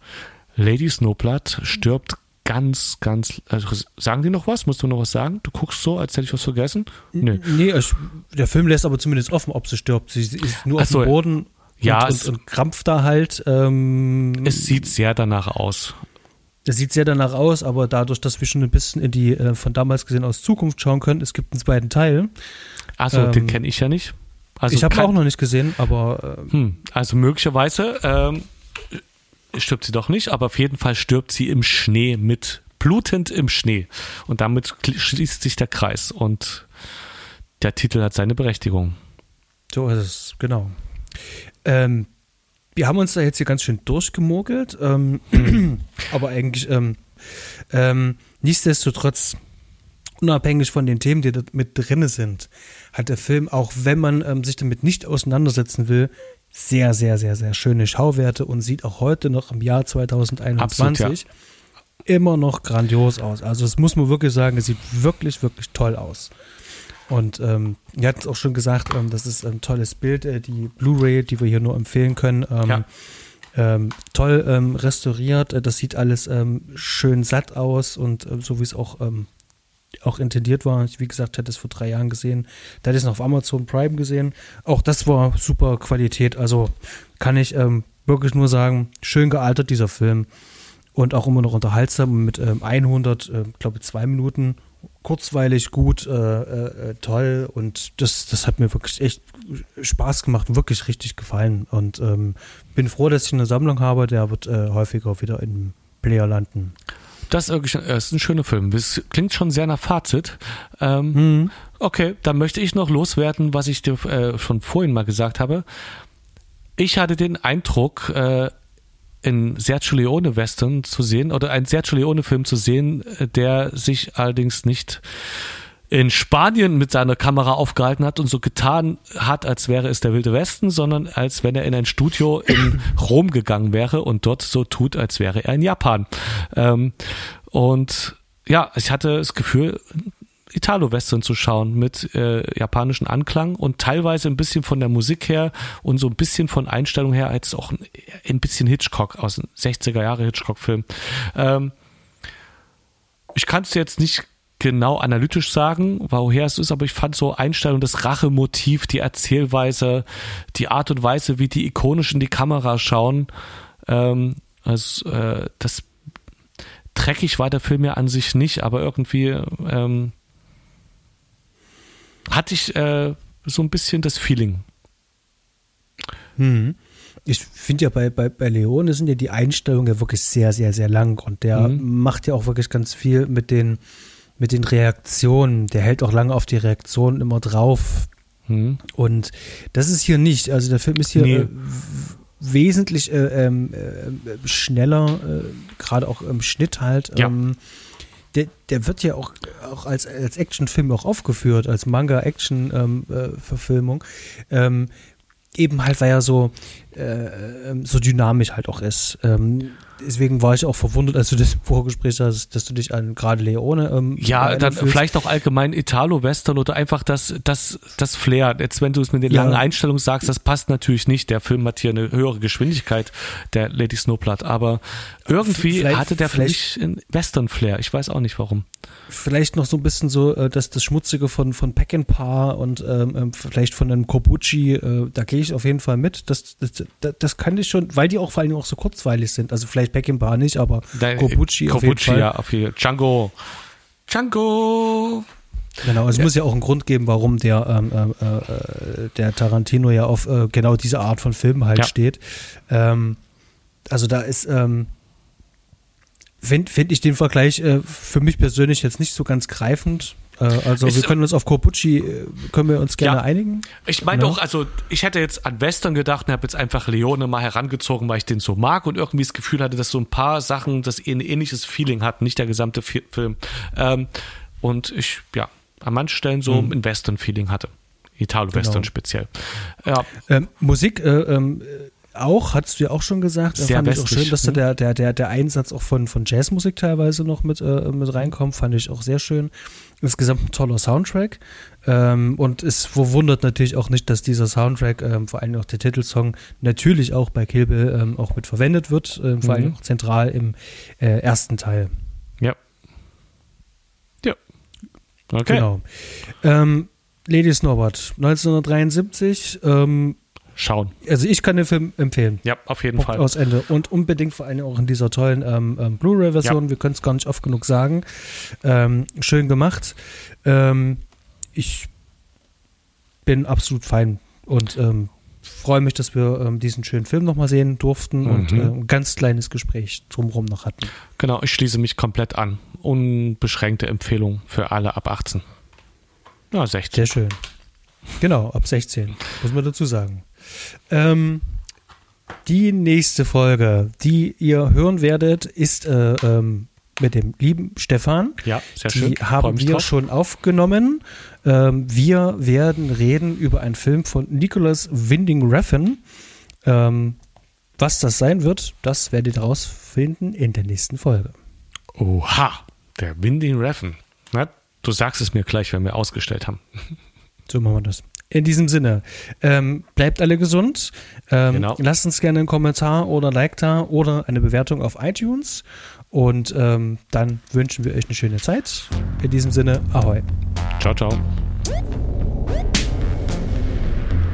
Lady Snowblood stirbt ganz, ganz. Also sagen die noch was? Musst du noch was sagen? Du guckst so, als hätte ich was vergessen? Nee. Nee, es, der Film lässt aber zumindest offen, ob sie stirbt. Sie ist nur so, auf dem Boden ja, und, und, und krampft da halt. Ähm, es sieht sehr danach aus. Es sieht sehr danach aus, aber dadurch, dass wir schon ein bisschen in die äh, von damals gesehen aus Zukunft schauen können, es gibt einen zweiten Teil. Achso, ähm, den kenne ich ja nicht. Also ich habe auch noch nicht gesehen, aber. Äh, hm, also möglicherweise ähm, stirbt sie doch nicht, aber auf jeden Fall stirbt sie im Schnee mit blutend im Schnee. Und damit schließt sich der Kreis und der Titel hat seine Berechtigung. So ist es, genau. Ähm, wir haben uns da jetzt hier ganz schön durchgemogelt, ähm, <clears throat> aber eigentlich ähm, ähm, nichtsdestotrotz, unabhängig von den Themen, die da mit drin sind, hat der Film, auch wenn man ähm, sich damit nicht auseinandersetzen will, sehr, sehr, sehr, sehr schöne Schauwerte und sieht auch heute noch im Jahr 2021 Absolut, ja. immer noch grandios aus. Also das muss man wirklich sagen, es sieht wirklich, wirklich toll aus. Und ähm, ihr habt es auch schon gesagt, ähm, das ist ein tolles Bild, äh, die Blu-ray, die wir hier nur empfehlen können. Ähm, ja. Ähm, toll ähm, restauriert, äh, das sieht alles ähm, schön satt aus und äh, so wie es auch auch intendiert war. Ich, wie gesagt, hätte es vor drei Jahren gesehen. Da hätte ich es noch auf Amazon Prime gesehen. Auch das war super Qualität. Also kann ich ähm, wirklich nur sagen, schön gealtert dieser Film. Und auch immer noch unterhaltsam mit ähm, 100, äh, glaube zwei Minuten. Kurzweilig, gut, äh, äh, toll. Und das, das hat mir wirklich echt Spaß gemacht wirklich richtig gefallen. Und ähm, bin froh, dass ich eine Sammlung habe. Der wird äh, häufiger wieder im Player landen. Das ist, wirklich, das ist ein schöner Film. Das klingt schon sehr nach Fazit. Ähm, mhm. Okay, dann möchte ich noch loswerden, was ich dir äh, schon vorhin mal gesagt habe. Ich hatte den Eindruck, äh, in Sergio Leone Western zu sehen oder einen Sergio Leone Film zu sehen, äh, der sich allerdings nicht in Spanien mit seiner Kamera aufgehalten hat und so getan hat, als wäre es der Wilde Westen, sondern als wenn er in ein Studio in <coughs> Rom gegangen wäre und dort so tut, als wäre er in Japan. Ähm, und ja, ich hatte das Gefühl, Italo-Western zu schauen mit äh, japanischen Anklang und teilweise ein bisschen von der Musik her und so ein bisschen von Einstellung her als auch ein, ein bisschen Hitchcock aus dem 60er Jahre Hitchcock-Film. Ähm, ich kann es jetzt nicht genau analytisch sagen, woher es ist, aber ich fand so Einstellung, das Rachemotiv, die Erzählweise, die Art und Weise, wie die ikonisch in die Kamera schauen, ähm, also, äh, das dreckig war der Film ja an sich nicht, aber irgendwie ähm, hatte ich äh, so ein bisschen das Feeling. Hm. Ich finde ja bei, bei, bei Leone sind ja die Einstellungen ja wirklich sehr, sehr, sehr lang und der mhm. macht ja auch wirklich ganz viel mit den, mit den Reaktionen. Der hält auch lange auf die Reaktionen immer drauf. Mhm. Und das ist hier nicht. Also der Film ist hier nee. äh, wesentlich äh, ähm, äh, schneller, äh, gerade auch im Schnitt halt. Ja. Ähm, der, der wird ja auch, auch als, als Actionfilm auch aufgeführt, als Manga-Action-Verfilmung. Ähm, ähm, eben halt, weil er so, äh, ähm, so dynamisch halt auch ist. Ähm, deswegen war ich auch verwundert, als du das Vorgespräch hast, dass du dich an gerade Leone. Ähm, ja, dann fühlst. vielleicht auch allgemein Italo-Western oder einfach das, das, das Flair. Jetzt, wenn du es mit den ja. langen Einstellungen sagst, das passt natürlich nicht. Der Film hat hier eine höhere Geschwindigkeit, der Lady Snowblood, aber irgendwie vielleicht, hatte der für mich einen Western-Flair. Ich weiß auch nicht warum. Vielleicht noch so ein bisschen so, äh, dass das Schmutzige von, von Peckinpah und ähm, ähm, vielleicht von einem Kobuchi, äh, da gehe ich auf jeden Fall mit. Das, das, das, kann ich schon, weil die auch vor allem auch so kurzweilig sind. Also vielleicht Peckinpah nicht, aber da, Kobuchi, Kobuchi auf jeden Fall. ja, auf jeden Django. Django! Genau, es ja. muss ja auch einen Grund geben, warum der, ähm, äh, äh, der Tarantino ja auf äh, genau diese Art von Film halt ja. steht. Ähm, also da ist, ähm, finde find ich den Vergleich äh, für mich persönlich jetzt nicht so ganz greifend. Äh, also ich, wir können uns auf Kopucci, äh, können wir uns gerne ja, einigen. Ich meine auch, also ich hätte jetzt an Western gedacht und habe jetzt einfach Leone mal herangezogen, weil ich den so mag und irgendwie das Gefühl hatte, dass so ein paar Sachen das ein ähnliches Feeling hatten, nicht der gesamte Film. Ähm, und ich, ja, an manchen Stellen so mhm. ein Western-Feeling hatte. Italo-Western genau. speziell. Ja. Ähm, Musik, äh, ähm, auch, hattest du ja auch schon gesagt, Sehr fand westlich, ich auch schön, dass da der, der, der, der Einsatz auch von, von Jazzmusik teilweise noch mit, äh, mit reinkommt, fand ich auch sehr schön. Insgesamt ein toller Soundtrack. Ähm, und es verwundert natürlich auch nicht, dass dieser Soundtrack, ähm, vor allem auch der Titelsong, natürlich auch bei Kill Bill ähm, auch mit verwendet wird, äh, vor allem mhm. auch zentral im äh, ersten Teil. Ja. Ja. Okay. Genau. Ähm, Lady Snowboard, 1973. Ähm, schauen. Also ich kann den Film empfehlen. Ja, auf jeden Punkt Fall. Aus Ende. Und unbedingt vor allem auch in dieser tollen ähm, ähm, Blu-ray-Version. Ja. Wir können es gar nicht oft genug sagen. Ähm, schön gemacht. Ähm, ich bin absolut fein und ähm, freue mich, dass wir ähm, diesen schönen Film nochmal sehen durften mhm. und äh, ein ganz kleines Gespräch drumherum noch hatten. Genau, ich schließe mich komplett an. Unbeschränkte Empfehlung für alle ab 18. Ja, 16. Sehr schön. Genau, ab 16, muss man dazu sagen. Ähm, die nächste Folge, die ihr hören werdet, ist äh, ähm, mit dem lieben Stefan. Ja, sehr die schön. Die haben wir drauf. schon aufgenommen. Ähm, wir werden reden über einen Film von Nicholas Winding Refn. Ähm, was das sein wird, das werdet ihr herausfinden in der nächsten Folge. Oha, der Winding Refn. Na, du sagst es mir gleich, wenn wir ausgestellt haben. So machen wir das. In diesem Sinne, ähm, bleibt alle gesund. Ähm, genau. Lasst uns gerne einen Kommentar oder Like da oder eine Bewertung auf iTunes. Und ähm, dann wünschen wir euch eine schöne Zeit. In diesem Sinne, ahoi. Ciao, ciao.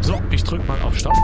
So, ich drücke mal auf Stopp.